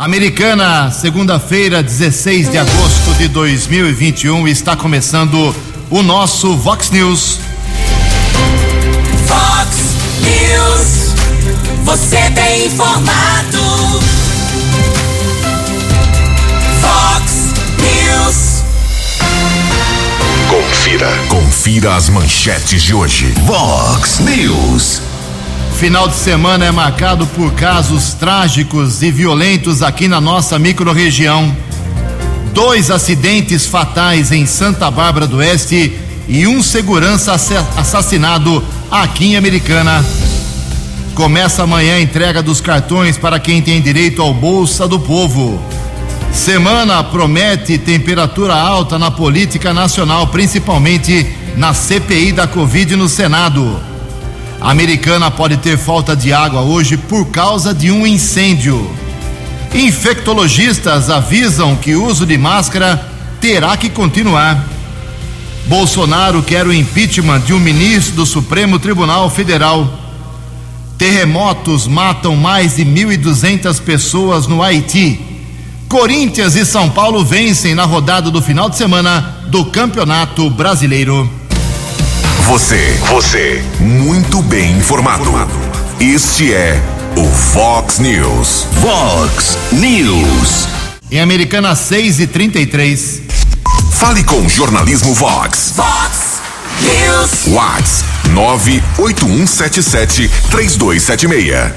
Americana, segunda-feira, 16 de agosto de 2021, está começando o nosso Vox News. Vox News, você tem informado. Vox News. Confira, confira as manchetes de hoje. Vox News. Final de semana é marcado por casos trágicos e violentos aqui na nossa microrregião. Dois acidentes fatais em Santa Bárbara do Oeste e um segurança assassinado aqui em Americana. Começa amanhã a entrega dos cartões para quem tem direito ao Bolsa do Povo. Semana promete temperatura alta na política nacional, principalmente na CPI da Covid no Senado. A americana pode ter falta de água hoje por causa de um incêndio. Infectologistas avisam que o uso de máscara terá que continuar. Bolsonaro quer o impeachment de um ministro do Supremo Tribunal Federal. Terremotos matam mais de 1.200 pessoas no Haiti. Corinthians e São Paulo vencem na rodada do final de semana do Campeonato Brasileiro. Você, você, muito bem informado. Este é o Fox News. Fox News. Em Americana 6 e 33. Fale com Jornalismo Vox. Vox News. Whats 981773276.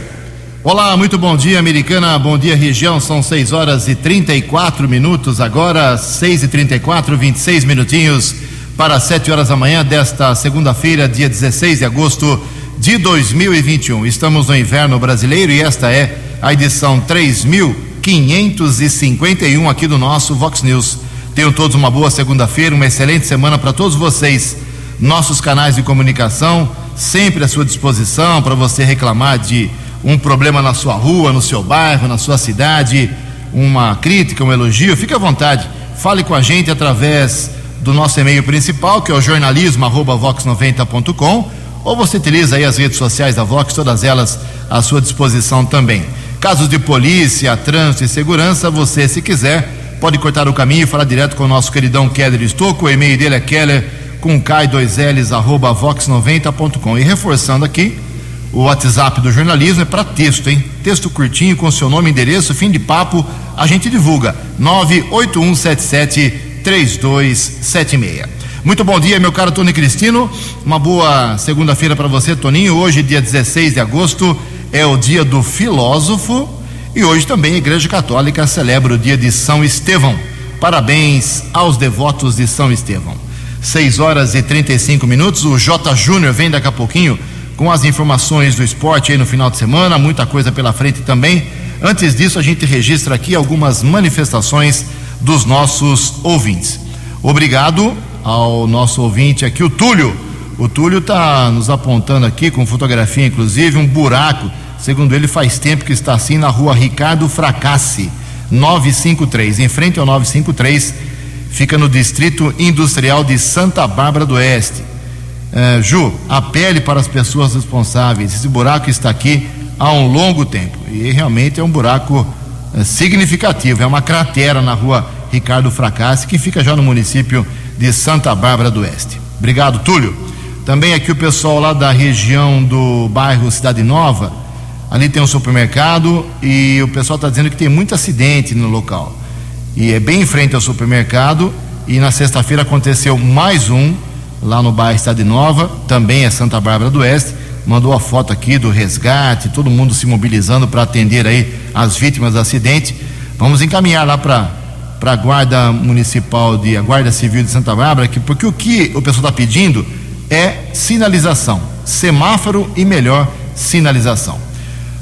Olá, muito bom dia, Americana. Bom dia, região. São 6 horas e 34 minutos. Agora, 6 e 34, 26 minutinhos para 7 horas da manhã desta segunda-feira, dia 16 de agosto de 2021. Estamos no inverno brasileiro e esta é a edição 3551 aqui do nosso Vox News. Tenham todos uma boa segunda-feira, uma excelente semana para todos vocês. Nossos canais de comunicação sempre à sua disposição para você reclamar de um problema na sua rua, no seu bairro, na sua cidade, uma crítica, um elogio. Fique à vontade. Fale com a gente através do nosso e-mail principal, que é o jornalismo@vox90.com, ou você utiliza aí as redes sociais da Vox, todas elas à sua disposição também. Casos de polícia, trânsito e segurança, você, se quiser, pode cortar o caminho e falar direto com o nosso queridão Keller Estocco. O e-mail dele é keller com K2Ls arroba vox90.com. E reforçando aqui, o WhatsApp do jornalismo é para texto, hein? Texto curtinho com seu nome, endereço, fim de papo, a gente divulga. 98177 3276. Muito bom dia, meu caro Tony Cristino. Uma boa segunda-feira para você, Toninho. Hoje, dia 16 de agosto, é o dia do filósofo e hoje também a Igreja Católica celebra o dia de São Estevão. Parabéns aos devotos de São Estevão. 6 horas e 35 minutos. O J. Júnior vem daqui a pouquinho com as informações do esporte aí no final de semana, muita coisa pela frente também. Antes disso, a gente registra aqui algumas manifestações dos nossos ouvintes. Obrigado ao nosso ouvinte aqui, o Túlio. O Túlio está nos apontando aqui, com fotografia inclusive, um buraco. Segundo ele, faz tempo que está assim na rua Ricardo Fracassi, 953. Em frente ao 953, fica no Distrito Industrial de Santa Bárbara do Oeste. É, Ju, apele para as pessoas responsáveis. Esse buraco está aqui há um longo tempo. E realmente é um buraco é, significativo. É uma cratera na rua Ricardo Fracassi, que fica já no município de Santa Bárbara do Oeste. Obrigado, Túlio. Também aqui o pessoal lá da região do bairro Cidade Nova, ali tem um supermercado e o pessoal está dizendo que tem muito acidente no local. E é bem em frente ao supermercado e na sexta-feira aconteceu mais um lá no bairro Cidade Nova, também é Santa Bárbara do Oeste mandou a foto aqui do resgate, todo mundo se mobilizando para atender aí as vítimas do acidente. Vamos encaminhar lá para para a Guarda Municipal de a Guarda Civil de Santa Bárbara, que, porque o que o pessoal está pedindo é sinalização, semáforo e melhor sinalização.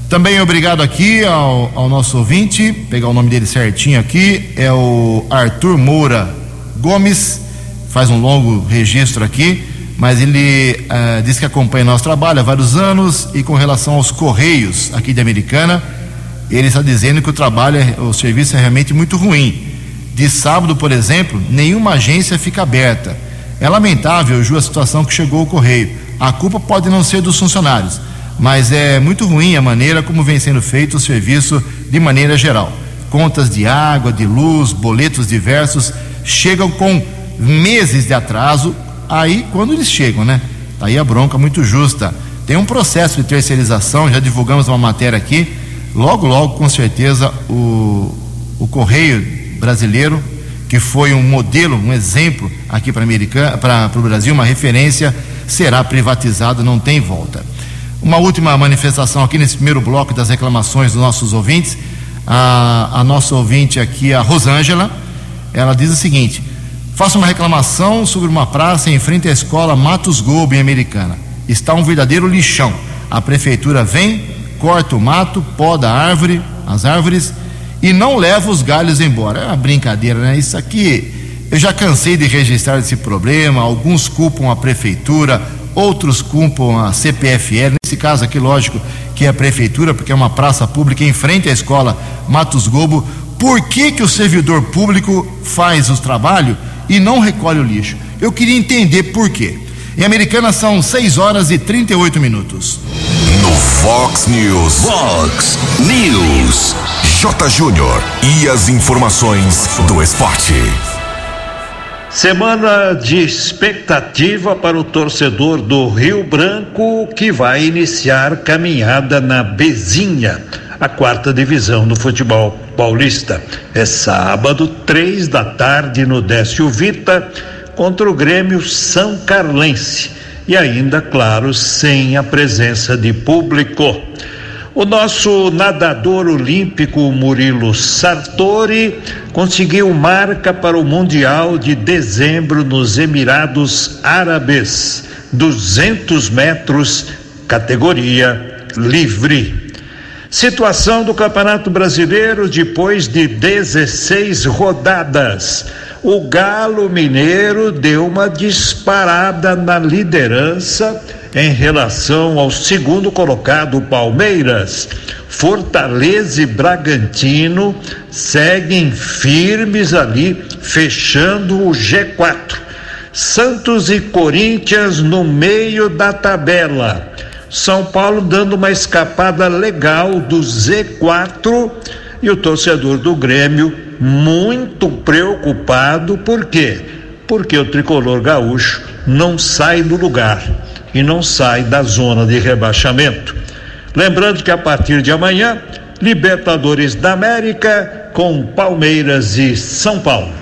Também obrigado aqui ao, ao nosso ouvinte, pegar o nome dele certinho aqui, é o Arthur Moura Gomes, faz um longo registro aqui mas ele uh, diz que acompanha nosso trabalho há vários anos e com relação aos correios aqui de Americana, ele está dizendo que o trabalho, é, o serviço é realmente muito ruim. De sábado, por exemplo, nenhuma agência fica aberta. É lamentável, Ju, a situação que chegou o correio. A culpa pode não ser dos funcionários, mas é muito ruim a maneira como vem sendo feito o serviço de maneira geral. contas de água, de luz, boletos diversos, chegam com meses de atraso, aí quando eles chegam, né? Tá aí a bronca muito justa. Tem um processo de terceirização, já divulgamos uma matéria aqui. Logo, logo, com certeza, o, o Correio Brasileiro, que foi um modelo, um exemplo aqui para o Brasil, uma referência, será privatizado, não tem volta. Uma última manifestação aqui nesse primeiro bloco das reclamações dos nossos ouvintes. A, a nossa ouvinte aqui, a Rosângela, ela diz o seguinte: faça uma reclamação sobre uma praça em frente à escola Matos Gobo, em Americana. Está um verdadeiro lixão. A prefeitura vem, corta o mato, poda a árvore, as árvores e não leva os galhos embora. É uma brincadeira, né? Isso aqui eu já cansei de registrar esse problema. Alguns culpam a prefeitura, outros culpam a CPFL. Nesse caso aqui, lógico que é a prefeitura, porque é uma praça pública em frente à escola Matos Gobo. Por que, que o servidor público faz os trabalhos e não recolhe o lixo? Eu queria entender por quê. Em Americana são 6 horas e 38 minutos. No Fox News. Fox News. Júnior. E as informações do esporte. Semana de expectativa para o torcedor do Rio Branco que vai iniciar caminhada na Bezinha, a quarta divisão do futebol paulista. É sábado, três da tarde, no Décio Vita, contra o Grêmio São Carlense. E ainda, claro, sem a presença de público. O nosso nadador olímpico Murilo Sartori conseguiu marca para o Mundial de dezembro nos Emirados Árabes, 200 metros, categoria livre. Situação do Campeonato Brasileiro depois de 16 rodadas. O Galo Mineiro deu uma disparada na liderança em relação ao segundo colocado Palmeiras. Fortaleza e Bragantino seguem firmes ali, fechando o G4. Santos e Corinthians no meio da tabela. São Paulo dando uma escapada legal do Z4 e o torcedor do Grêmio muito preocupado, por quê? Porque o tricolor gaúcho não sai do lugar e não sai da zona de rebaixamento. Lembrando que a partir de amanhã, Libertadores da América com Palmeiras e São Paulo.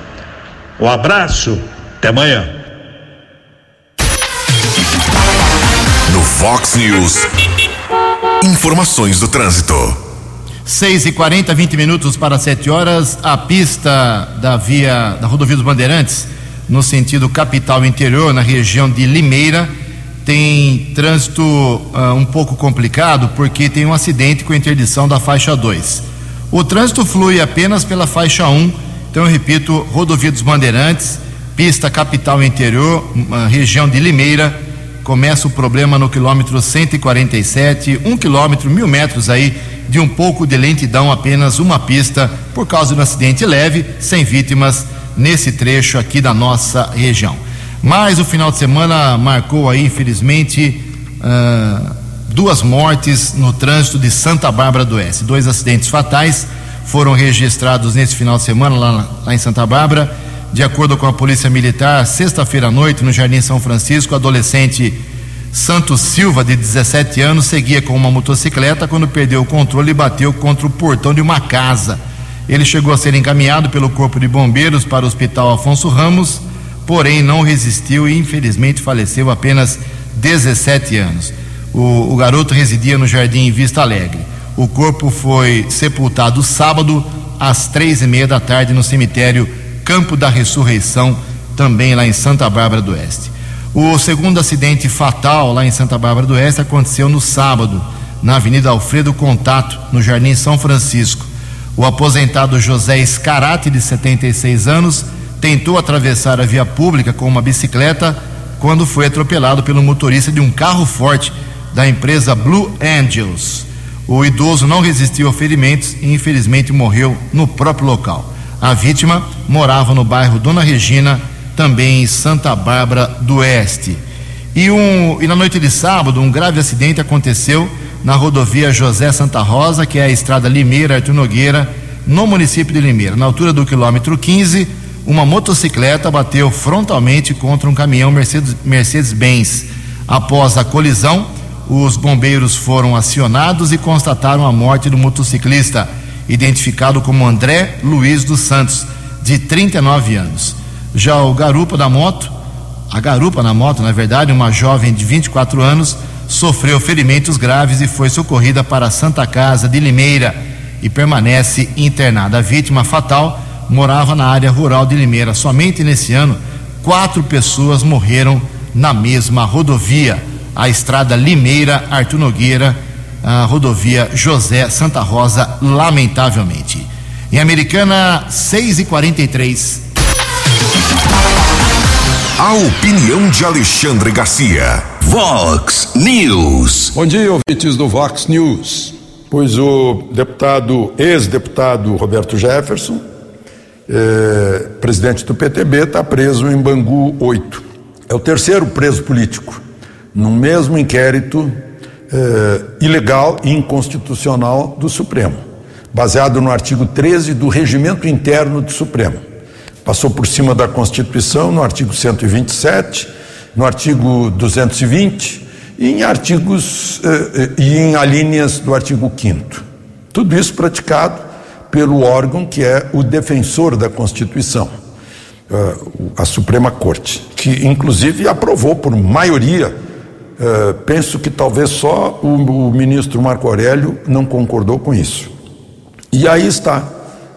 Um abraço, até amanhã. No Fox News, informações do trânsito. 6 e 40 20 minutos para 7 horas. A pista da via da rodovia dos Bandeirantes, no sentido capital interior, na região de Limeira, tem trânsito uh, um pouco complicado porque tem um acidente com interdição da faixa 2. O trânsito flui apenas pela faixa 1, então eu repito, rodovia dos Bandeirantes, pista capital interior, uh, região de Limeira, começa o problema no quilômetro 147, um quilômetro, mil metros aí de um pouco de lentidão, apenas uma pista, por causa de um acidente leve, sem vítimas nesse trecho aqui da nossa região. Mas o final de semana marcou aí, infelizmente, uh, duas mortes no trânsito de Santa Bárbara do Oeste. Dois acidentes fatais foram registrados nesse final de semana lá, lá em Santa Bárbara. De acordo com a Polícia Militar, sexta-feira à noite, no Jardim São Francisco, adolescente Santos Silva, de 17 anos, seguia com uma motocicleta quando perdeu o controle e bateu contra o portão de uma casa. Ele chegou a ser encaminhado pelo Corpo de Bombeiros para o Hospital Afonso Ramos porém não resistiu e infelizmente faleceu apenas 17 anos. O, o garoto residia no Jardim Vista Alegre. O corpo foi sepultado sábado às três e meia da tarde no cemitério Campo da Ressurreição, também lá em Santa Bárbara do Oeste. O segundo acidente fatal lá em Santa Bárbara do Oeste aconteceu no sábado, na Avenida Alfredo Contato, no Jardim São Francisco. O aposentado José Escarate, de 76 anos, tentou atravessar a via pública com uma bicicleta quando foi atropelado pelo motorista de um carro forte da empresa Blue Angels. O idoso não resistiu a ferimentos e infelizmente morreu no próprio local. A vítima morava no bairro Dona Regina, também em Santa Bárbara do Oeste. E, um, e na noite de sábado, um grave acidente aconteceu na rodovia José Santa Rosa, que é a estrada Limeira Artur Nogueira, no município de Limeira. Na altura do quilômetro 15, uma motocicleta bateu frontalmente contra um caminhão Mercedes- Mercedes-Benz. Após a colisão, os bombeiros foram acionados e constataram a morte do motociclista, identificado como André Luiz dos Santos, de 39 anos. Já o garupa da moto, a garupa na moto, na verdade, uma jovem de 24 anos, sofreu ferimentos graves e foi socorrida para a Santa Casa de Limeira e permanece internada. A vítima fatal morava na área rural de Limeira. Somente nesse ano, quatro pessoas morreram na mesma rodovia, a estrada Limeira-Artur Nogueira, a rodovia José Santa Rosa, lamentavelmente. Em Americana, 6 e 43 A opinião de Alexandre Garcia. Vox News. Bom dia, ouvintes do Vox News. Pois o deputado, ex-deputado Roberto Jefferson, eh, presidente do PTB, está preso em Bangu 8. É o terceiro preso político, no mesmo inquérito eh, ilegal e inconstitucional do Supremo, baseado no artigo 13 do Regimento Interno do Supremo. Passou por cima da Constituição no artigo 127, no artigo 220 e em artigos eh, eh, e em alíneas do artigo 5 Tudo isso praticado pelo órgão que é o defensor da Constituição, eh, a Suprema Corte, que inclusive aprovou por maioria. penso que talvez só o, o ministro Marco Aurélio não concordou com isso. E aí está,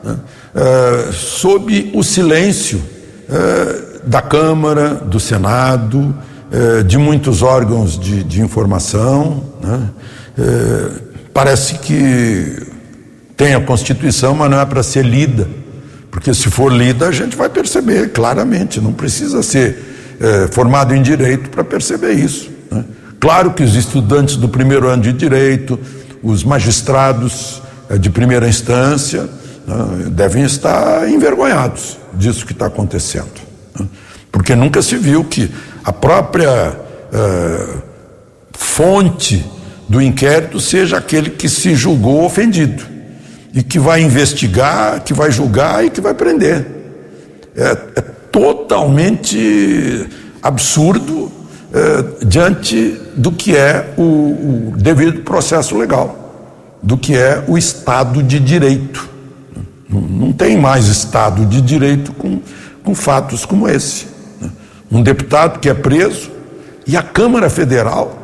né? Eh, sob o silêncio eh, da Câmara, do Senado, eh, de muitos órgãos de, de informação. né? Parece que tem a Constituição, mas não é para ser lida, porque se for lida a gente vai perceber claramente, não precisa ser eh, formado em direito para perceber isso. né? Claro que os estudantes do primeiro ano de direito, os magistrados eh, de primeira instância, né, devem estar envergonhados disso que está acontecendo. né? Porque nunca se viu que a própria eh, fonte do inquérito seja aquele que se julgou ofendido e que vai investigar, que vai julgar e que vai prender. É, é totalmente absurdo eh, diante do que é o, o devido processo legal, do que é o Estado de Direito. Não, tem mais Estado de Direito com, com fatos como esse. né? Um deputado que é preso e a Câmara Federal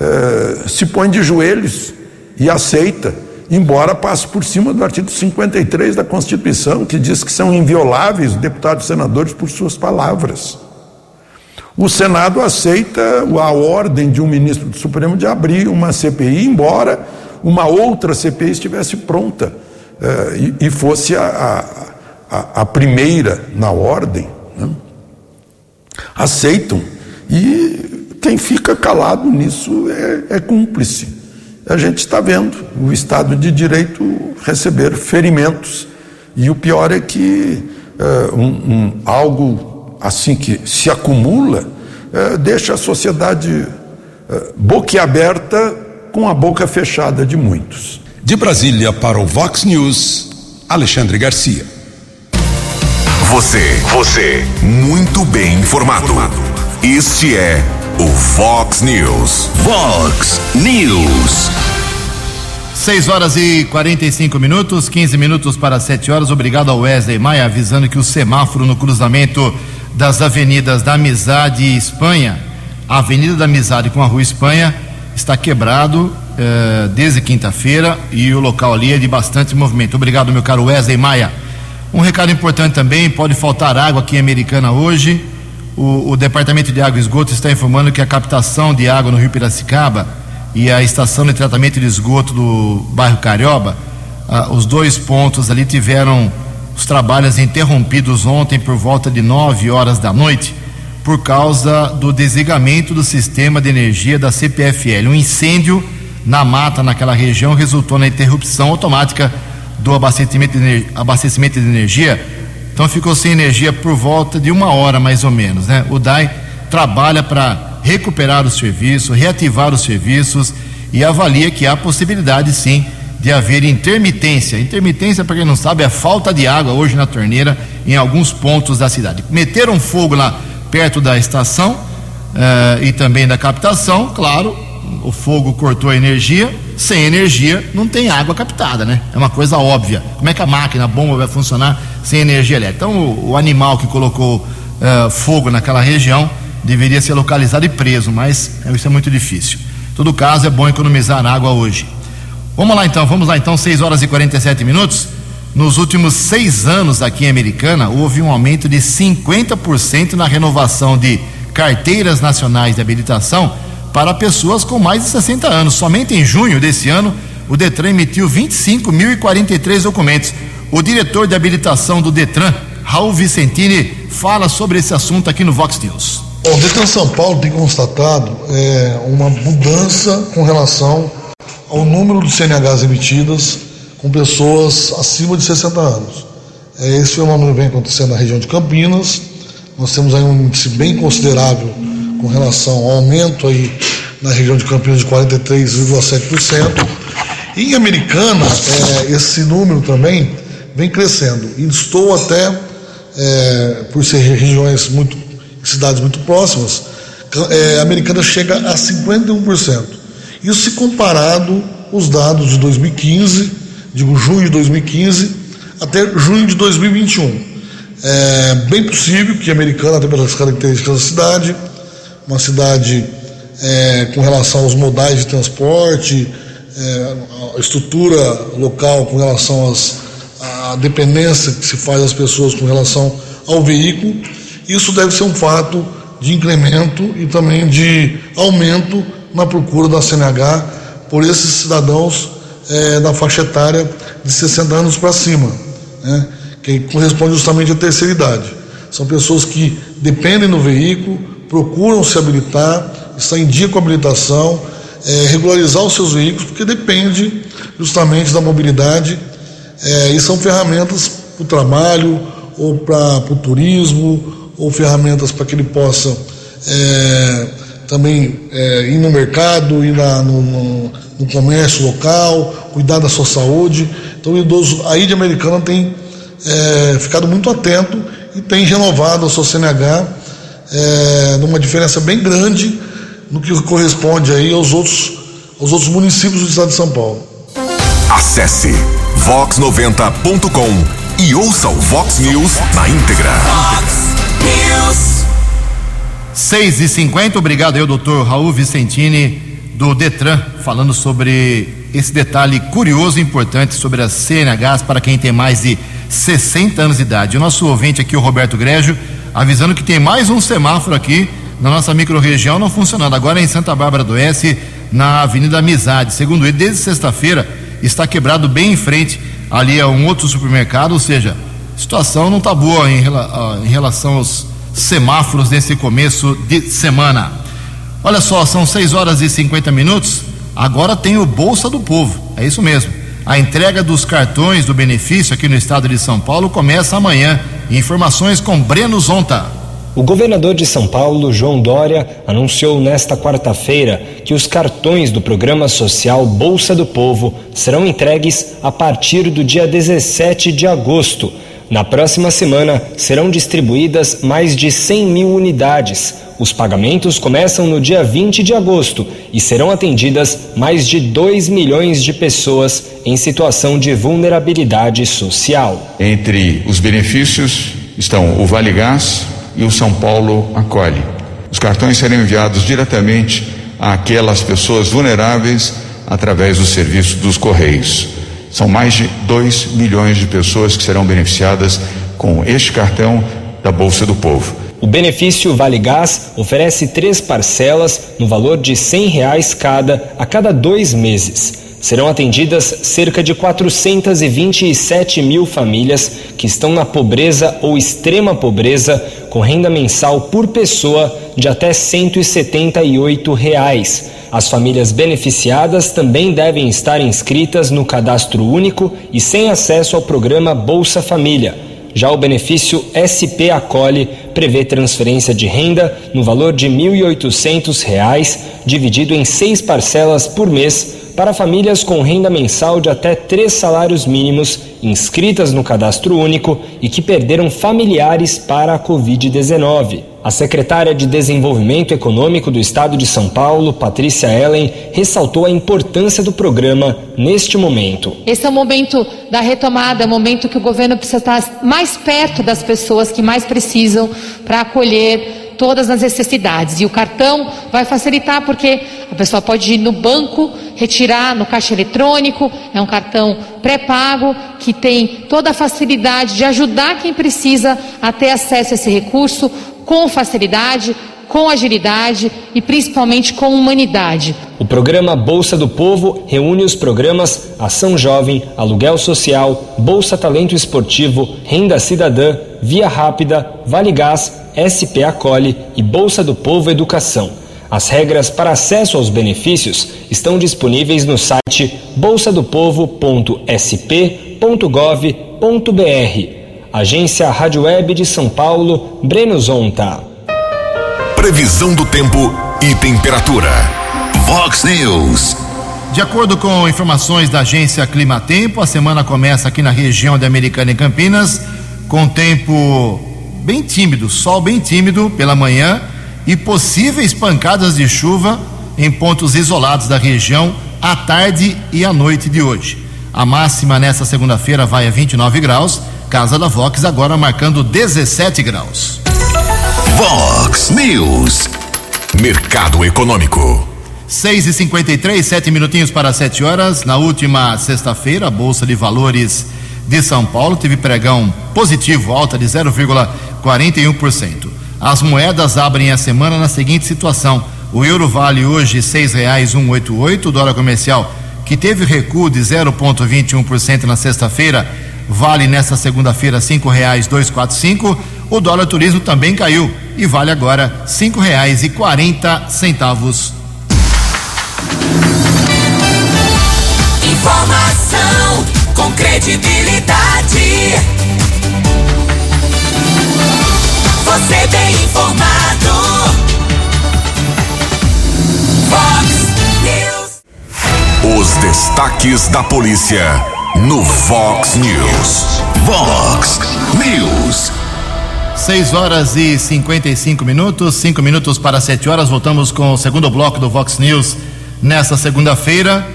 eh, se põe de joelhos e aceita, embora passe por cima do artigo 53 da Constituição, que diz que são invioláveis deputados e senadores por suas palavras. O Senado aceita a ordem de um ministro do Supremo de abrir uma CPI, embora uma outra CPI estivesse pronta eh, e, fosse a, a, a primeira na ordem. né? Aceitam. E quem fica calado nisso é, é cúmplice. A gente está vendo o Estado de Direito receber ferimentos. E o pior é que eh, um- um- algo assim que se acumula eh, deixa a sociedade boquiaberta com a boca fechada de muitos. De Brasília para o Vox News, Alexandre Garcia. Você, você, muito bem informado. Este é o Fox News. Fox News. 6 horas e 45 minutos, 15 minutos para 7 horas. Obrigado ao Wesley Maia, avisando que o semáforo no cruzamento das avenidas da Amizade e Espanha, a Avenida da Amizade com a Rua Espanha, está quebrado eh, desde quinta-feira e o local ali é de bastante movimento. Obrigado, meu caro Wesley Maia. Um recado importante também: pode faltar água aqui em Americana hoje. O, o Departamento de Água e Esgoto está informando que a captação de água no Rio Piracicaba e a estação de tratamento de esgoto do bairro Carioba, ah, os dois pontos ali tiveram os trabalhos interrompidos ontem por volta de 9 horas da noite por causa do desligamento do sistema de energia da CPFL. Um incêndio na mata naquela região resultou na interrupção automática do abastecimento de, abastecimento de energia. Então ficou sem energia por volta de uma hora mais ou menos, né? O DAI trabalha para recuperar o serviço, reativar os serviços e avalia que há possibilidade sim de haver intermitência. Intermitência, para quem não sabe, é falta de água hoje na torneira em alguns pontos da cidade. Meteram fogo lá perto da estação eh, e também da captação, claro, o fogo cortou a energia. Sem energia não tem água captada, né? É uma coisa óbvia. Como é que a máquina, a bomba vai funcionar sem energia elétrica? Então, o, o animal que colocou eh, fogo naquela região deveria ser localizado e preso, mas eh, isso é muito difícil. Em todo caso, é bom economizar água hoje. Vamos lá então, vamos lá então, 6 horas e 47 minutos. Nos últimos seis anos aqui em Americana, houve um aumento de 50% na renovação de carteiras nacionais de habilitação para pessoas com mais de 60 anos. Somente em junho desse ano, o Detran emitiu 25.043 documentos. O diretor de habilitação do Detran, Raul Vicentini, fala sobre esse assunto aqui no Vox News. O Detran São Paulo tem constatado é, uma mudança com relação ao número de CNHs emitidas com pessoas acima de 60 anos. É, esse fenômeno vem acontecendo na região de Campinas. Nós temos aí um índice bem considerável com relação ao aumento aí na região de Campinas de 43,7%. Em Americana, é, esse número também vem crescendo. E estou até, é, por ser regiões muito, cidades muito próximas, é, Americana chega a 51%. Isso se comparado os dados de 2015, digo junho de 2015, até junho de 2021. É bem possível que a Americana, até pelas características da cidade, uma cidade é, com relação aos modais de transporte, é, a estrutura local com relação às, à dependência que se faz das pessoas com relação ao veículo, isso deve ser um fato de incremento e também de aumento na procura da CNH por esses cidadãos é, da faixa etária de 60 anos para cima, né, que corresponde justamente à terceira idade. São pessoas que dependem do veículo, procuram se habilitar, estar em dia com a habilitação, é, regularizar os seus veículos, porque depende justamente da mobilidade é, e são ferramentas para o trabalho, ou para o turismo, ou ferramentas para que ele possa é, também é, ir no mercado, ir na, no, no, no, comércio local, cuidar da sua saúde. Então o idoso aí de Americana tem é, ficado muito atento e tem renovado a sua CNH é, numa diferença bem grande no que corresponde aí aos outros, aos outros municípios do estado de São Paulo. Acesse vox90.com e ouça o Vox News na íntegra. Vox News. 6 e 50 obrigado aí, doutor Raul Vicentini, do Detran, falando sobre esse detalhe curioso e importante sobre as CNHs para quem tem mais de 60 anos de idade. O nosso ouvinte aqui, o Roberto Grégio, avisando que tem mais um semáforo aqui na nossa microrregião não funcionando. Agora é em Santa Bárbara do Oeste, na Avenida Amizade. Segundo ele, desde sexta-feira está quebrado bem em frente ali a um outro supermercado, ou seja, a situação não está boa em, em relação aos semáforos nesse começo de semana. Olha só, são 6 horas e 50 minutos. Agora tem o Bolsa do Povo. É isso mesmo. A entrega dos cartões do benefício aqui no estado de São Paulo começa amanhã. Informações com Breno Zonta. O governador de São Paulo, João Dória, anunciou nesta quarta-feira que os cartões do programa social Bolsa do Povo serão entregues a partir do dia 17 de agosto. Na próxima semana serão distribuídas mais de 100 mil unidades. Os pagamentos começam no dia 20 de agosto e serão atendidas mais de 2 milhões de pessoas em situação de vulnerabilidade social. Entre os benefícios estão o Vale Gás e o São Paulo Acolhe. Os cartões serão enviados diretamente àquelas pessoas vulneráveis através do serviço dos Correios. São mais de 2 milhões de pessoas que serão beneficiadas com este cartão da Bolsa do Povo. O benefício Vale Gás oferece três parcelas no valor de 100 reais cada a cada dois meses. Serão atendidas cerca de 427 mil famílias que estão na pobreza ou extrema pobreza, com renda mensal por pessoa de até 178 reais. As famílias beneficiadas também devem estar inscritas no cadastro único e sem acesso ao programa Bolsa Família. Já o benefício SP Acolhe prevê transferência de renda no valor de R$ 1.800, dividido em seis parcelas por mês para famílias com renda mensal de até três salários mínimos inscritas no cadastro único e que perderam familiares para a Covid-19. A secretária de Desenvolvimento Econômico do Estado de São Paulo, Patrícia Ellen, ressaltou a importância do programa neste momento. Esse é o momento da retomada, é o momento que o governo precisa estar mais perto das pessoas que mais precisam para acolher todas as necessidades. E o cartão vai facilitar porque a pessoa pode ir no banco, retirar no caixa eletrônico, é um cartão pré-pago que tem toda a facilidade de ajudar quem precisa a ter acesso a esse recurso com facilidade, com agilidade e principalmente com humanidade. O programa Bolsa do Povo reúne os programas Ação Jovem, Aluguel Social, Bolsa Talento Esportivo, Renda Cidadã, Via Rápida, Vale Gás, SP Acolhe e Bolsa do Povo Educação. As regras para acesso aos benefícios estão disponíveis no site bolsadopovo.sp.gov.br. Agência Rádio Web de São Paulo, Breno Zonta. Previsão do tempo e temperatura. Vox News. De acordo com informações da agência Climatempo, a semana começa aqui na região de Americana e Campinas com tempo bem tímido, sol bem tímido pela manhã e possíveis pancadas de chuva em pontos isolados da região à tarde e à noite de hoje. A máxima nesta segunda-feira vai a 29 graus, Casa da Vox agora marcando 17 graus. Vox News. Mercado Econômico. 6 e 53 sete minutinhos para 7 horas. Na última sexta-feira, a Bolsa de Valores de São Paulo teve pregão positivo, alta de 0,41%. As moedas abrem a semana na seguinte situação: o euro vale hoje R$ 6,188, o dólar comercial, que teve recuo de 0,21% na sexta-feira, vale nesta segunda-feira R$ 5,245. O dólar turismo também caiu e vale agora R$ 5,40. Informação com credibilidade. Você bem informado. Fox News. Os destaques da polícia no Vox News. Vox News. 6 horas e 55 minutos, 5 minutos para 7 horas. Voltamos com o segundo bloco do Vox News nesta segunda-feira.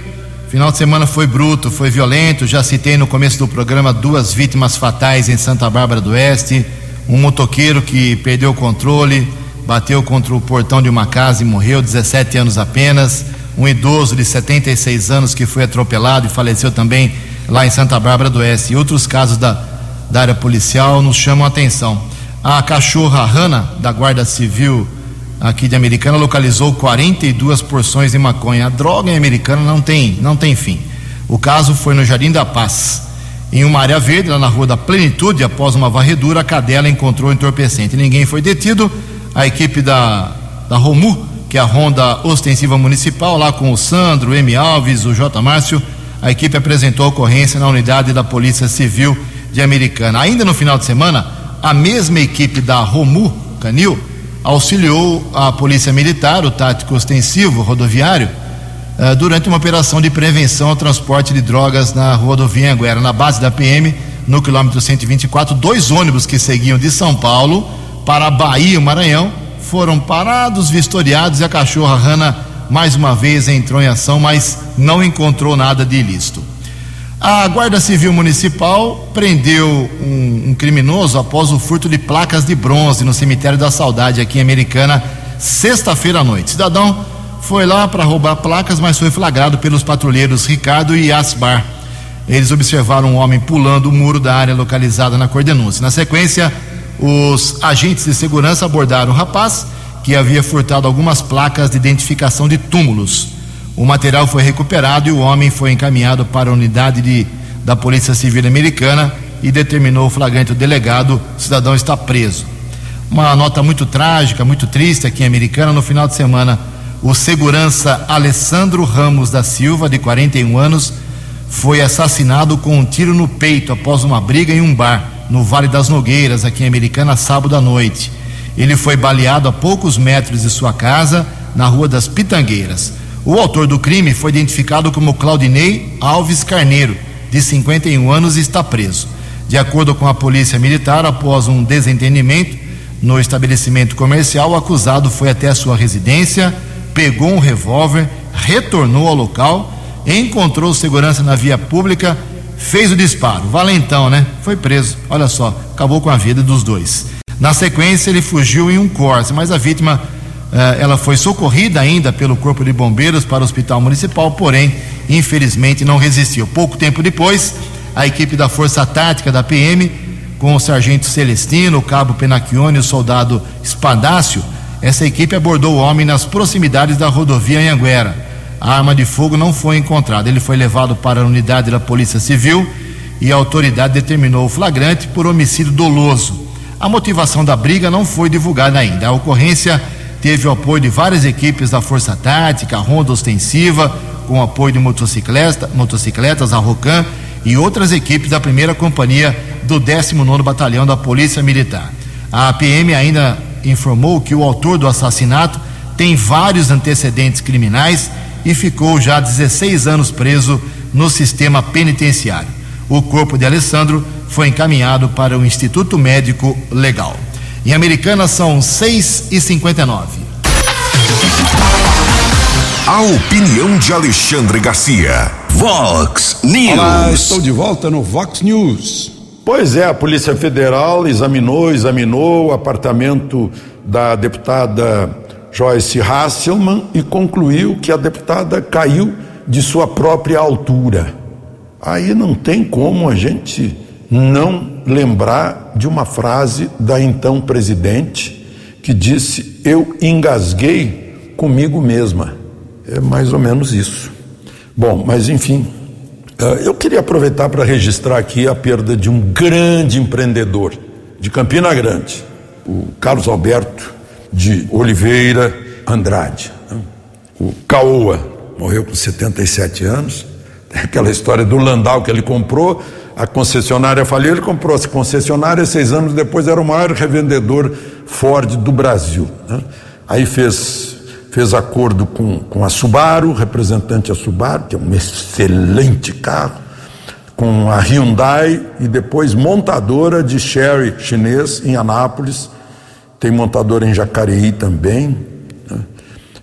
Final de semana foi bruto, foi violento. Já citei no começo do programa duas vítimas fatais em Santa Bárbara do Oeste. Um motoqueiro que perdeu o controle, bateu contra o portão de uma casa e morreu, 17 anos apenas. Um idoso de 76 anos que foi atropelado e faleceu também lá em Santa Bárbara do Oeste. E outros casos da, da área policial nos chamam a atenção. A cachorra Rana, da Guarda Civil aqui de Americana, localizou 42 porções de maconha. A droga em Americana não tem, não tem fim. O caso foi no Jardim da Paz. Em uma área verde, lá na Rua da Plenitude, após uma varredura, a cadela encontrou entorpecente. Ninguém foi detido. A equipe da, da Romu, que é a Ronda Ostensiva Municipal, lá com o Sandro, o M. Alves, o J. Márcio, a equipe apresentou a ocorrência na unidade da Polícia Civil de Americana. Ainda no final de semana, a mesma equipe da Romu, Canil, auxiliou a Polícia Militar, o tático ostensivo rodoviário, uh, durante uma operação de prevenção ao transporte de drogas na rodovia Anguera, na base da PM, no quilômetro 124. Dois ônibus que seguiam de São Paulo para a Bahia, Maranhão, foram parados, vistoriados e a cachorra Rana mais uma vez entrou em ação, mas não encontrou nada de ilícito. A Guarda Civil Municipal prendeu um, um, criminoso após o furto de placas de bronze no cemitério da Saudade, aqui em Americana, sexta-feira à noite. Cidadão foi lá para roubar placas, mas foi flagrado pelos patrulheiros Ricardo e Asbar. Eles observaram um homem pulando o muro da área localizada na Cordenúncia. Na sequência, os agentes de segurança abordaram o rapaz que havia furtado algumas placas de identificação de túmulos. O material foi recuperado e o homem foi encaminhado para a unidade de, da Polícia Civil Americana e determinou o flagrante o delegado, o cidadão está preso. Uma nota muito trágica, muito triste aqui em Americana, no final de semana, o segurança Alessandro Ramos da Silva, de 41 anos, foi assassinado com um tiro no peito após uma briga em um bar no Vale das Nogueiras, aqui em Americana, sábado à noite. Ele foi baleado a poucos metros de sua casa, na Rua das Pitangueiras. O autor do crime foi identificado como Claudinei Alves Carneiro, de 51 anos, e está preso. De acordo com a Polícia Militar, após um desentendimento no estabelecimento comercial, o acusado foi até a sua residência, pegou um revólver, retornou ao local, encontrou segurança na via pública, fez o disparo. Valentão, né? Foi preso. Olha só, acabou com a vida dos dois. Na sequência, ele fugiu em um Corsa, mas a vítima eh, ela foi socorrida ainda pelo Corpo de Bombeiros para o Hospital Municipal, porém, infelizmente, não resistiu. Pouco tempo depois, a equipe da Força Tática da PM, com o sargento Celestino, o cabo Penacchione e o soldado Espadácio, essa equipe abordou o homem nas proximidades da rodovia Anhanguera. A arma de fogo não foi encontrada. Ele foi levado para a unidade da Polícia Civil e a autoridade determinou o flagrante por homicídio doloso. A motivação da briga não foi divulgada ainda. A ocorrência teve o apoio de várias equipes da Força Tática, Ronda Ostensiva, com apoio de motocicleta, motocicletas, a Rocan e outras equipes da primeira companhia do 19 Batalhão da Polícia Militar. A PM ainda informou que o autor do assassinato tem vários antecedentes criminais e ficou já 16 anos preso no sistema penitenciário. O corpo de Alessandro foi encaminhado para o Instituto Médico Legal. Em Americana são 6 e 59 A opinião de Alexandre Garcia. Vox News. Olá, estou de volta no Vox News. Pois é, a Polícia Federal examinou, examinou o apartamento da deputada Joyce Hasselman e concluiu que a deputada caiu de sua própria altura. Aí não tem como a gente não lembrar de uma frase da então presidente que disse: Eu engasguei comigo mesma. É mais ou menos isso. Bom, mas enfim, eh, eu queria aproveitar para registrar aqui a perda de um grande empreendedor de Campina Grande, o Carlos Alberto de Oliveira Andrade. Né? O Caoa morreu com 77 anos. Aquela história do Landau que ele comprou, a concessionária faliu, ele comprou essa concessionária, seis anos depois era o maior revendedor Ford do Brasil. Né? Aí fez, fez acordo com, com a Subaru, representante a Subaru, que é um excelente carro, com a Hyundai e depois montadora de Sherry chinês em Anápolis, tem montadora em Jacareí também. Né?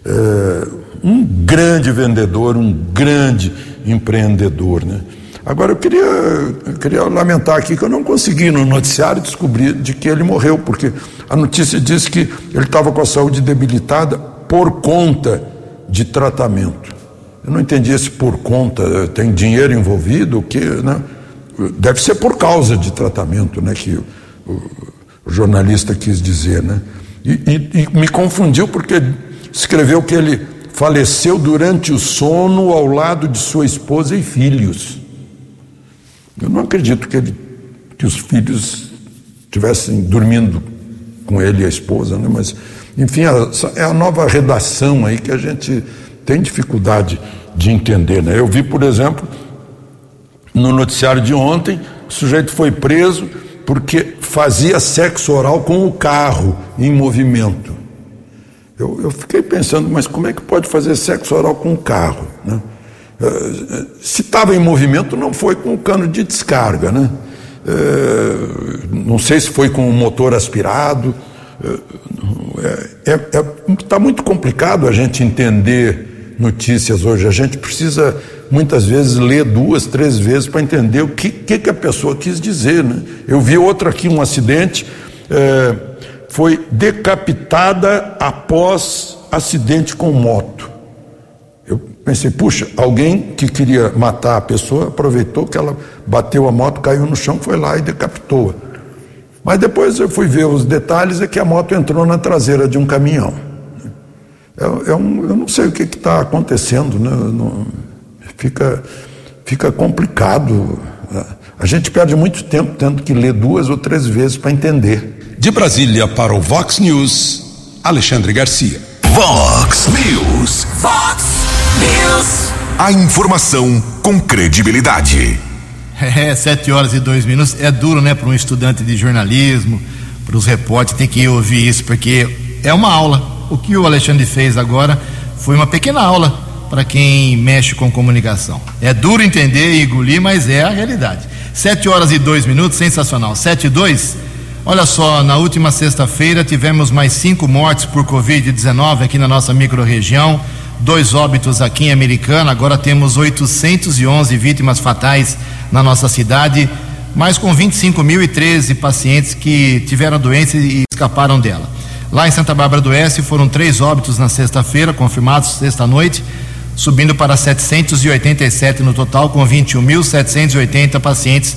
É, um grande vendedor, um grande empreendedor. Né? Agora eu queria, eu queria lamentar aqui que eu não consegui no noticiário descobrir de que ele morreu, porque a notícia diz que ele estava com a saúde debilitada por conta de tratamento. Eu não entendi esse por conta, tem dinheiro envolvido, que, né? Deve ser por causa de tratamento, né? Que o, o jornalista quis dizer, né? E, e, e me confundiu porque escreveu que ele faleceu durante o sono ao lado de sua esposa e filhos. Eu não acredito que, ele, que os filhos estivessem dormindo com ele e a esposa, né? mas, enfim, é a nova redação aí que a gente tem dificuldade de entender. Né? Eu vi, por exemplo, no noticiário de ontem, o sujeito foi preso porque fazia sexo oral com o carro em movimento. Eu, eu fiquei pensando, mas como é que pode fazer sexo oral com o carro? Né? Eh, se estava em movimento, não foi com o cano de descarga, né? Eh, não sei se foi com o motor aspirado. Está eh, é, é, tá muito complicado a gente entender notícias hoje. A gente precisa muitas vezes ler duas, três vezes para entender o que, que, que, a pessoa quis dizer. Né? Eu vi outro aqui, um acidente, é, foi decapitada após acidente com moto. Eu pensei, puxa, alguém que queria matar a pessoa aproveitou que ela bateu a moto, caiu no chão, foi lá e decapitou-a. Mas depois eu fui ver os detalhes, é que a moto entrou na traseira de um caminhão. É, é um, eu não sei o que está acontecendo, né? Não, fica, fica complicado. A gente perde muito tempo tendo que ler duas ou três vezes para entender. De Brasília para o Vox News, Alexandre Garcia. Vox News. Fox News. A informação com credibilidade. É, sete horas e dois minutos. É duro, né, para um estudante de jornalismo, para os repórteres tem que ouvir isso, porque é uma aula. O que o Alexandre fez agora foi uma pequena aula para quem mexe com comunicação. É duro entender e engolir, mas é a realidade. Sete horas e dois minutos, sensacional. Sete e dois. Olha só, na última sexta-feira tivemos mais cinco mortes por Covid-19 aqui na nossa microrregião, dois óbitos aqui em Americana, agora temos 811 vítimas fatais na nossa cidade, mas com 25.013 pacientes que tiveram doença e escaparam dela. Lá em Santa Bárbara do Oeste foram três óbitos na sexta-feira, confirmados sexta-noite, subindo para 787 no total, com 21.780 pacientes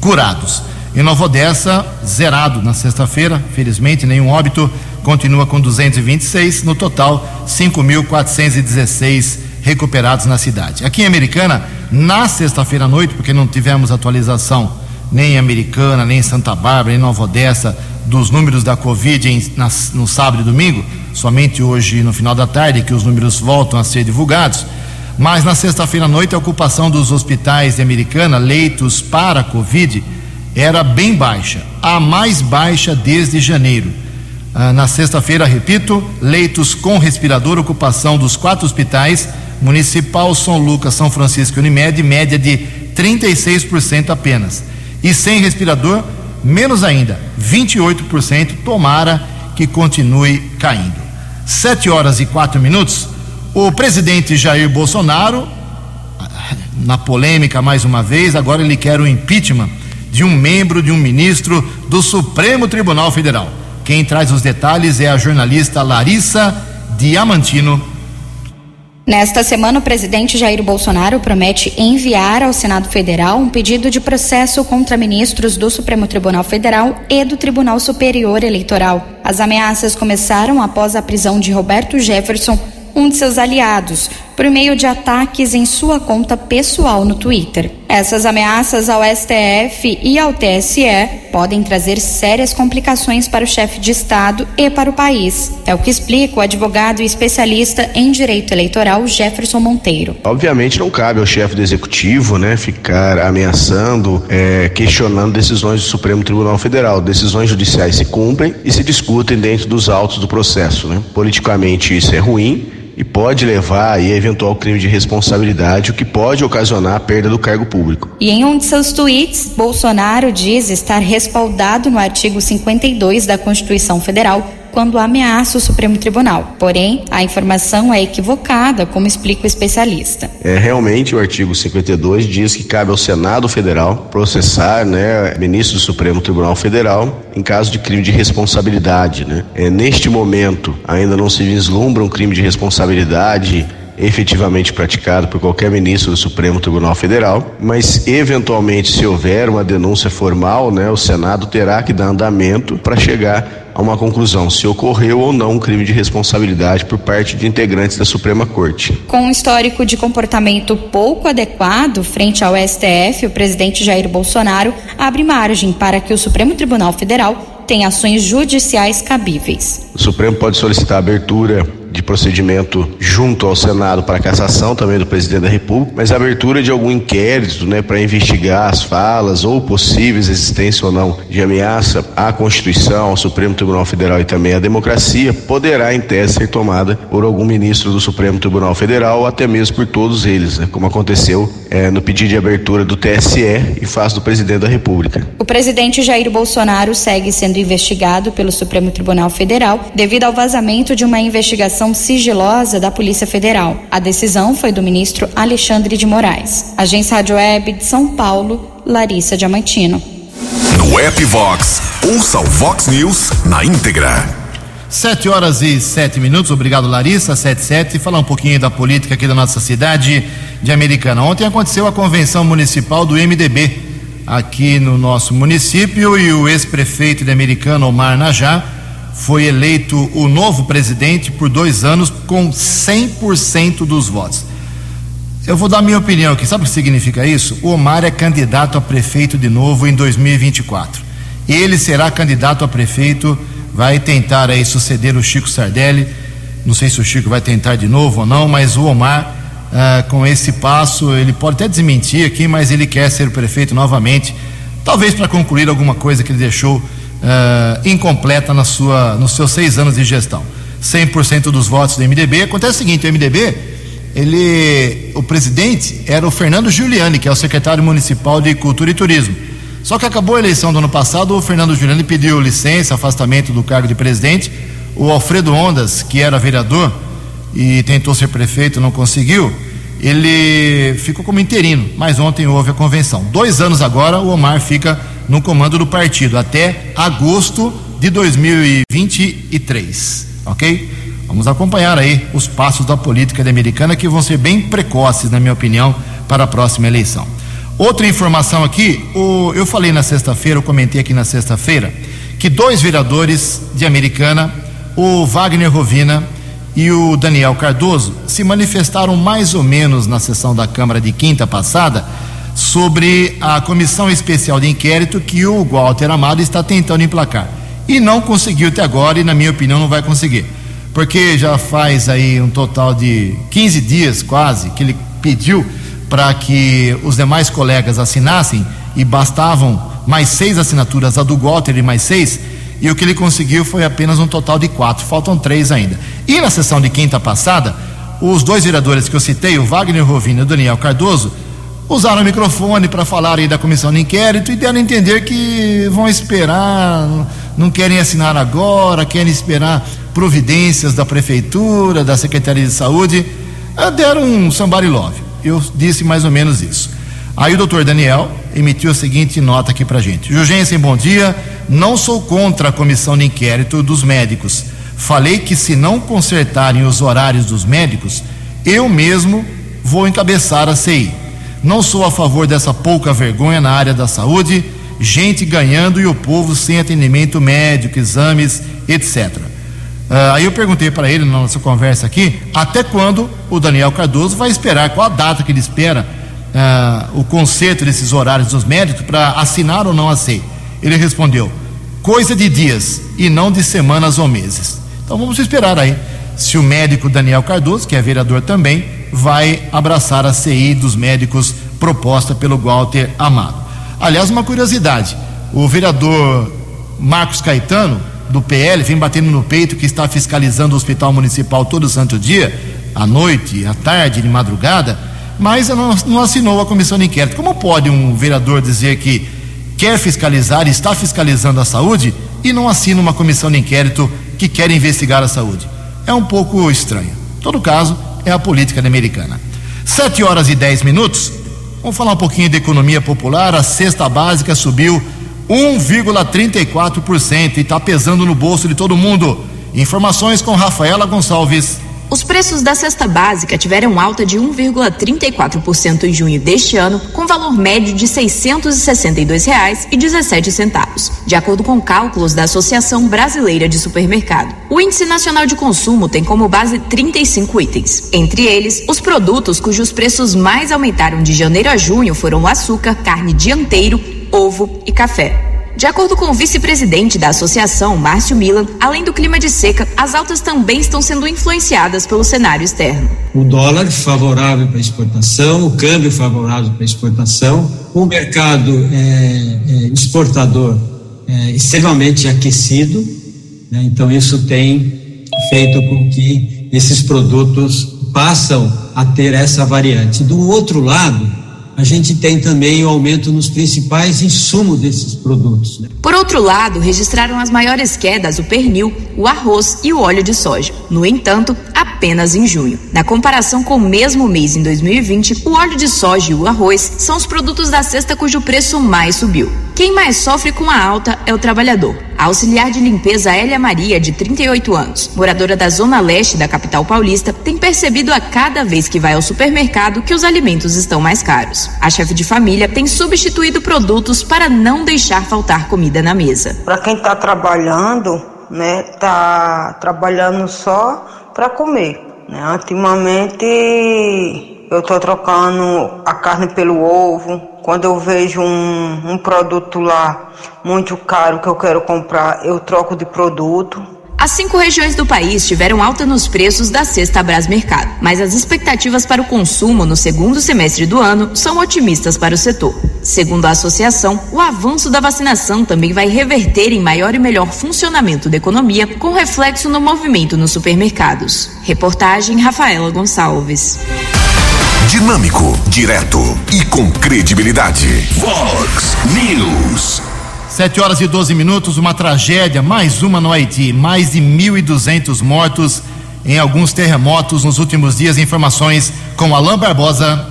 curados. Em Nova Odessa, zerado na sexta-feira, felizmente nenhum óbito, continua com 226, no total 5.416 recuperados na cidade. Aqui em Americana, na sexta-feira à noite, porque não tivemos atualização nem em Americana, nem em Santa Bárbara, nem em Nova Odessa, dos números da Covid em, na, no sábado e domingo, somente hoje no final da tarde que os números voltam a ser divulgados. Mas na sexta-feira à noite a ocupação dos hospitais de Americana, leitos para Covid, era bem baixa, a mais baixa desde janeiro. Ah, na sexta-feira, repito, leitos com respirador, ocupação dos quatro hospitais, Municipal, São Lucas, São Francisco e Unimed, média de 36% apenas. E sem respirador, menos ainda, 28%, tomara que continue caindo. Sete horas e quatro minutos, o presidente Jair Bolsonaro, na polêmica mais uma vez, agora ele quer o impeachment de um membro, de um ministro do Supremo Tribunal Federal. Quem traz os detalhes é a jornalista Larissa Diamantino. Nesta semana, o presidente Jair Bolsonaro promete enviar ao Senado Federal um pedido de processo contra ministros do Supremo Tribunal Federal e do Tribunal Superior Eleitoral. As ameaças começaram após a prisão de Roberto Jefferson, um de seus aliados, por meio de ataques em sua conta pessoal no Twitter. Essas ameaças ao STF e ao TSE podem trazer sérias complicações para o chefe de Estado e para o país. É o que explica o advogado e especialista em direito eleitoral Jefferson Monteiro. Obviamente não cabe ao chefe do executivo, né, ficar ameaçando, é, questionando decisões do Supremo Tribunal Federal. Decisões judiciais se cumprem e se discutem dentro dos autos do processo, né? Politicamente isso é ruim e pode levar a eventual crime de responsabilidade, o que pode ocasionar a perda do cargo público. E em um de seus tweets, Bolsonaro diz estar respaldado no artigo 52 da Constituição Federal quando ameaça o Supremo Tribunal. Porém, a informação é equivocada, como explica o especialista. É realmente o artigo 52 diz que cabe ao Senado Federal processar, né, ministro do Supremo Tribunal Federal em caso de crime de responsabilidade, né? É, neste momento ainda não se vislumbra um crime de responsabilidade efetivamente praticado por qualquer ministro do Supremo Tribunal Federal, mas eventualmente se houver uma denúncia formal, né, o Senado terá que dar andamento para chegar a uma conclusão se ocorreu ou não um crime de responsabilidade por parte de integrantes da Suprema Corte. Com um histórico de comportamento pouco adequado frente ao STF, o presidente Jair Bolsonaro abre margem para que o Supremo Tribunal Federal tenha ações judiciais cabíveis. O Supremo pode solicitar abertura de procedimento junto ao Senado para cassação também do presidente da República, mas a abertura de algum inquérito, né, para investigar as falas ou possíveis existência ou não de ameaça à Constituição, ao Supremo Tribunal Federal e também à democracia, poderá em tese ser tomada por algum ministro do Supremo Tribunal Federal ou até mesmo por todos eles, né, como aconteceu é, no pedido de abertura do TSE e faz do presidente da República. O presidente Jair Bolsonaro segue sendo investigado pelo Supremo Tribunal Federal devido ao vazamento de uma investigação sigilosa da Polícia Federal. A decisão foi do ministro Alexandre de Moraes. Agência Rádio Web de São Paulo, Larissa Diamantino. No app Vox, ouça o Vox News na íntegra. Sete horas e sete minutos, obrigado Larissa, sete sete. Falar um pouquinho da política aqui da nossa cidade de Americana. Ontem aconteceu a convenção municipal do MDB aqui no nosso município e o ex-prefeito de Americana, Omar Najá, foi eleito o novo presidente por dois anos com 100% dos votos. Eu vou dar minha opinião aqui. Sabe o que significa isso? O Omar é candidato a prefeito de novo em 2024. Ele será candidato a prefeito, vai tentar aí suceder o Chico Sardelli. Não sei se o Chico vai tentar de novo ou não, mas o Omar, ah, com esse passo, ele pode até desmentir aqui, mas ele quer ser prefeito novamente. Talvez para concluir alguma coisa que ele deixou uh, incompleta na sua, nos seus seis anos de gestão. 100% dos votos do MDB. Acontece o seguinte: o MDB, ele, o presidente era o Fernando Giuliani, que é o secretário municipal de Cultura e Turismo. Só que acabou a eleição do ano passado, o Fernando Giuliani pediu licença, afastamento do cargo de presidente. O Alfredo Ondas, que era vereador e tentou ser prefeito, não conseguiu ele ficou como interino, mas ontem houve a convenção. Dois anos agora, o Omar fica no comando do partido, até agosto de 2023, ok? Vamos acompanhar aí os passos da política americana que vão ser bem precoces, na minha opinião, para a próxima eleição. Outra informação aqui, o, eu falei na sexta-feira, eu comentei aqui na sexta-feira, que dois vereadores de Americana, o Wagner Rovina e o Daniel Cardoso se manifestaram mais ou menos na sessão da Câmara de quinta passada sobre a comissão especial de inquérito que o Walter Amado está tentando emplacar. E não conseguiu até agora, e na minha opinião não vai conseguir. Porque já faz aí um total de 15 dias quase que ele pediu para que os demais colegas assinassem e bastavam mais seis assinaturas, a do Walter e mais seis, e o que ele conseguiu foi apenas um total de quatro, faltam três ainda. E na sessão de quinta passada, os dois vereadores que eu citei, o Wagner Rovino e o Daniel Cardoso, usaram o microfone para falar aí da comissão de inquérito e deram a entender que vão esperar, não querem assinar agora, querem esperar providências da prefeitura, da Secretaria de Saúde. Ah, deram um somebody love. Eu disse mais ou menos isso. Aí o doutor Daniel emitiu a seguinte nota aqui para gente. Jugensen, bom dia. Não sou contra a comissão de inquérito dos médicos. Falei que se não consertarem os horários dos médicos, eu mesmo vou encabeçar a CI. Não sou a favor dessa pouca vergonha na área da saúde, gente ganhando e o povo sem atendimento médico, exames, etc. Uh, aí eu perguntei para ele na nossa conversa aqui, até quando o Daniel Cardoso vai esperar, qual a data que ele espera uh, o conserto desses horários dos médicos para assinar ou não a CI. Ele respondeu: coisa de dias e não de semanas ou meses. Então vamos esperar aí se o médico Daniel Cardoso, que é vereador também, vai abraçar a CI dos médicos proposta pelo Walter Amado. Aliás, uma curiosidade: o vereador Marcos Caetano, do PL, vem batendo no peito que está fiscalizando o hospital municipal todo santo dia, à noite, à tarde, de madrugada, mas não, assinou a comissão de inquérito. Como pode um vereador dizer que quer fiscalizar, está fiscalizando a saúde e não assina uma comissão de inquérito que quer investigar a saúde. É um pouco estranho. Em todo caso, é a política americana. Sete horas e dez minutos. Vamos falar um pouquinho de economia popular. A cesta básica subiu 1,34% e está pesando no bolso de todo mundo. Informações com Rafaela Gonçalves. Os preços da cesta básica tiveram alta de 1,34% em junho deste ano, com valor médio de R$ 662,17, de acordo com cálculos da Associação Brasileira de Supermercado. O Índice Nacional de Consumo tem como base 35 itens. Entre eles, os produtos cujos preços mais aumentaram de janeiro a junho foram açúcar, carne dianteiro, ovo e café. De acordo com o vice-presidente da associação, Márcio Milan, além do clima de seca, as altas também estão sendo influenciadas pelo cenário externo. O dólar favorável para exportação, o câmbio favorável para exportação, o mercado é, é, exportador é, extremamente aquecido, né? então isso tem feito com que esses produtos passam a ter essa variante. Do outro lado, a gente tem também o aumento nos principais insumos desses produtos. Né? Por outro lado, registraram as maiores quedas o pernil, o arroz e o óleo de soja. No entanto, apenas em junho. Na comparação com o mesmo mês em 2020, o óleo de soja e o arroz são os produtos da cesta cujo preço mais subiu. Quem mais sofre com a alta é o trabalhador. A auxiliar de limpeza Elia Maria, de 38 anos, moradora da zona leste da capital paulista, tem percebido a cada vez que vai ao supermercado que os alimentos estão mais caros. A chefe de família tem substituído produtos para não deixar faltar comida na mesa. Para quem está trabalhando, né, tá trabalhando só para comer. Né? Ultimamente eu estou trocando a carne pelo ovo. Quando eu vejo um, um produto lá muito caro que eu quero comprar, eu troco de produto. As cinco regiões do país tiveram alta nos preços da cesta Brasmercado, mas as expectativas para o consumo no segundo semestre do ano são otimistas para o setor. Segundo a associação, o avanço da vacinação também vai reverter em maior e melhor funcionamento da economia, com reflexo no movimento nos supermercados. Reportagem Rafaela Gonçalves. Dinâmico, direto e com credibilidade. Vox News. 7 horas e 12 minutos, uma tragédia, mais uma no Haiti. Mais de 1.200 mortos em alguns terremotos nos últimos dias. Informações com Alain Barbosa.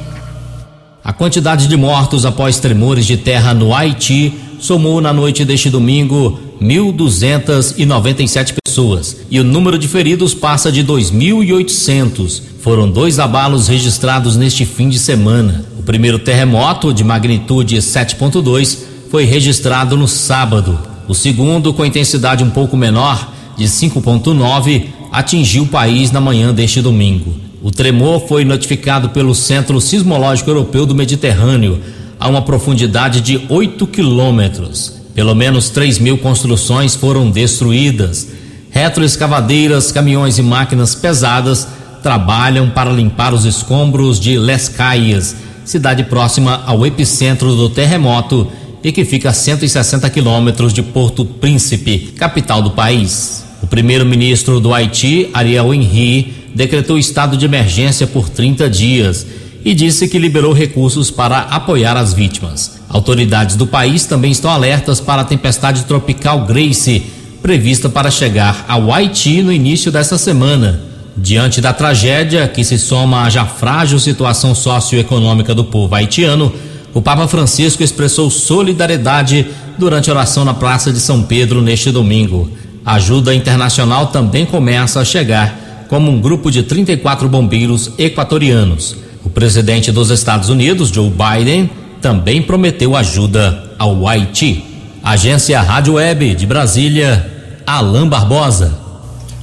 A quantidade de mortos após tremores de terra no Haiti somou na noite deste domingo 1.297 pessoas e o número de feridos passa de 2.800. Foram dois abalos registrados neste fim de semana. O primeiro terremoto, de magnitude 7.2, foi registrado no sábado. O segundo, com intensidade um pouco menor, de 5.9, atingiu o país na manhã deste domingo. O tremor foi notificado pelo Centro Sismológico Europeu do Mediterrâneo, a uma profundidade de 8 quilômetros. Pelo menos 3 mil construções foram destruídas. Retroescavadeiras, caminhões e máquinas pesadas trabalham para limpar os escombros de Les Caias, cidade próxima ao epicentro do terremoto e que fica a 160 quilômetros de Porto Príncipe, capital do país. O primeiro-ministro do Haiti, Ariel Henry, decretou estado de emergência por 30 dias e disse que liberou recursos para apoiar as vítimas. Autoridades do país também estão alertas para a tempestade tropical Grace, prevista para chegar ao Haiti no início desta semana. Diante da tragédia, que se soma à já frágil situação socioeconômica do povo haitiano, o Papa Francisco expressou solidariedade durante a oração na Praça de São Pedro neste domingo. A ajuda internacional também começa a chegar, como um grupo de 34 bombeiros equatorianos. O presidente dos Estados Unidos, Joe Biden, também prometeu ajuda ao Haiti. Agência Rádio Web de Brasília, Alain Barbosa.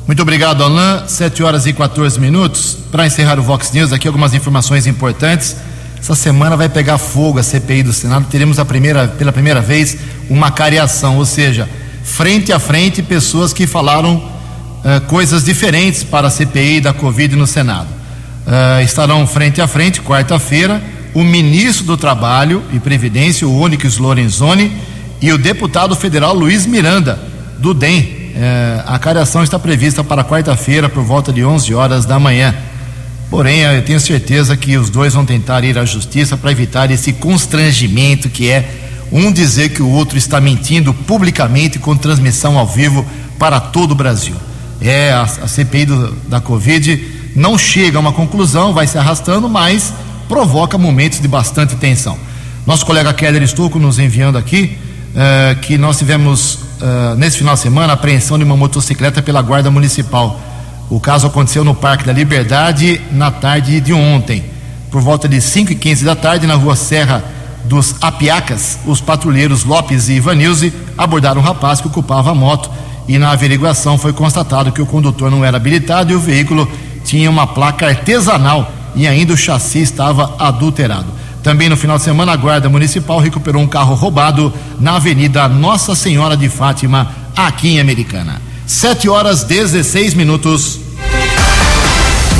Muito obrigado, Alain. 7 horas e 14 minutos. Para encerrar o Vox News, aqui algumas informações importantes. Essa semana vai pegar fogo a CPI do Senado. Teremos a primeira, pela primeira vez uma cariação, ou seja, frente a frente, pessoas que falaram uh, coisas diferentes para a CPI da Covid no Senado. Uh, estarão frente a frente, quarta-feira, o ministro do Trabalho e Previdência, o Onyx Lorenzoni, e o deputado federal Luiz Miranda, do DEM. Uh, a cariação está prevista para quarta-feira, por volta de 11 horas da manhã. Porém, eu tenho certeza que os dois vão tentar ir à justiça para evitar esse constrangimento que é um dizer que o outro está mentindo publicamente com transmissão ao vivo para todo o Brasil. É a, a CPI do, da Covid não chega a uma conclusão, vai se arrastando, mas provoca momentos de bastante tensão. Nosso colega Keller Estouco nos enviando aqui uh, que nós tivemos uh, nesse final de semana a apreensão de uma motocicleta pela Guarda Municipal. O caso aconteceu no Parque da Liberdade na tarde de ontem. Por volta de 5 e 15 da tarde, na rua Serra dos Apiacas, os patrulheiros Lopes e Ivanilze abordaram um rapaz que ocupava a moto e na averiguação foi constatado que o condutor não era habilitado e o veículo tinha uma placa artesanal e ainda o chassi estava adulterado. Também no final de semana, a Guarda Municipal recuperou um carro roubado na Avenida Nossa Senhora de Fátima, aqui em Americana. 7 horas 16 minutos.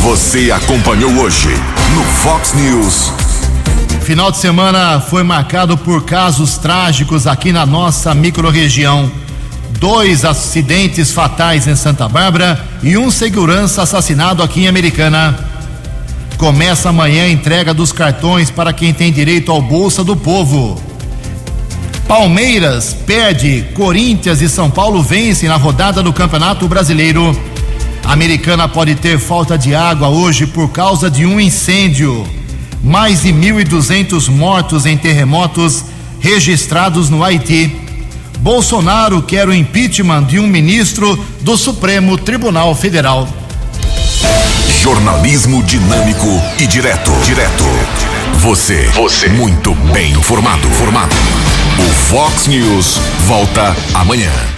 Você acompanhou hoje no Fox News. Final de semana foi marcado por casos trágicos aqui na nossa microrregião. Dois acidentes fatais em Santa Bárbara e um segurança assassinado aqui em Americana. Começa amanhã a entrega dos cartões para quem tem direito ao Bolsa do Povo. Palmeiras perde, Corinthians e São Paulo vencem na rodada do Campeonato Brasileiro. A Americana pode ter falta de água hoje por causa de um incêndio. Mais de 1.200 mortos em terremotos registrados no Haiti. Bolsonaro quer o impeachment de um ministro do Supremo Tribunal Federal. Jornalismo dinâmico e direto. Direto. Você. Você. Muito bem informado. Formado. O Fox News volta amanhã.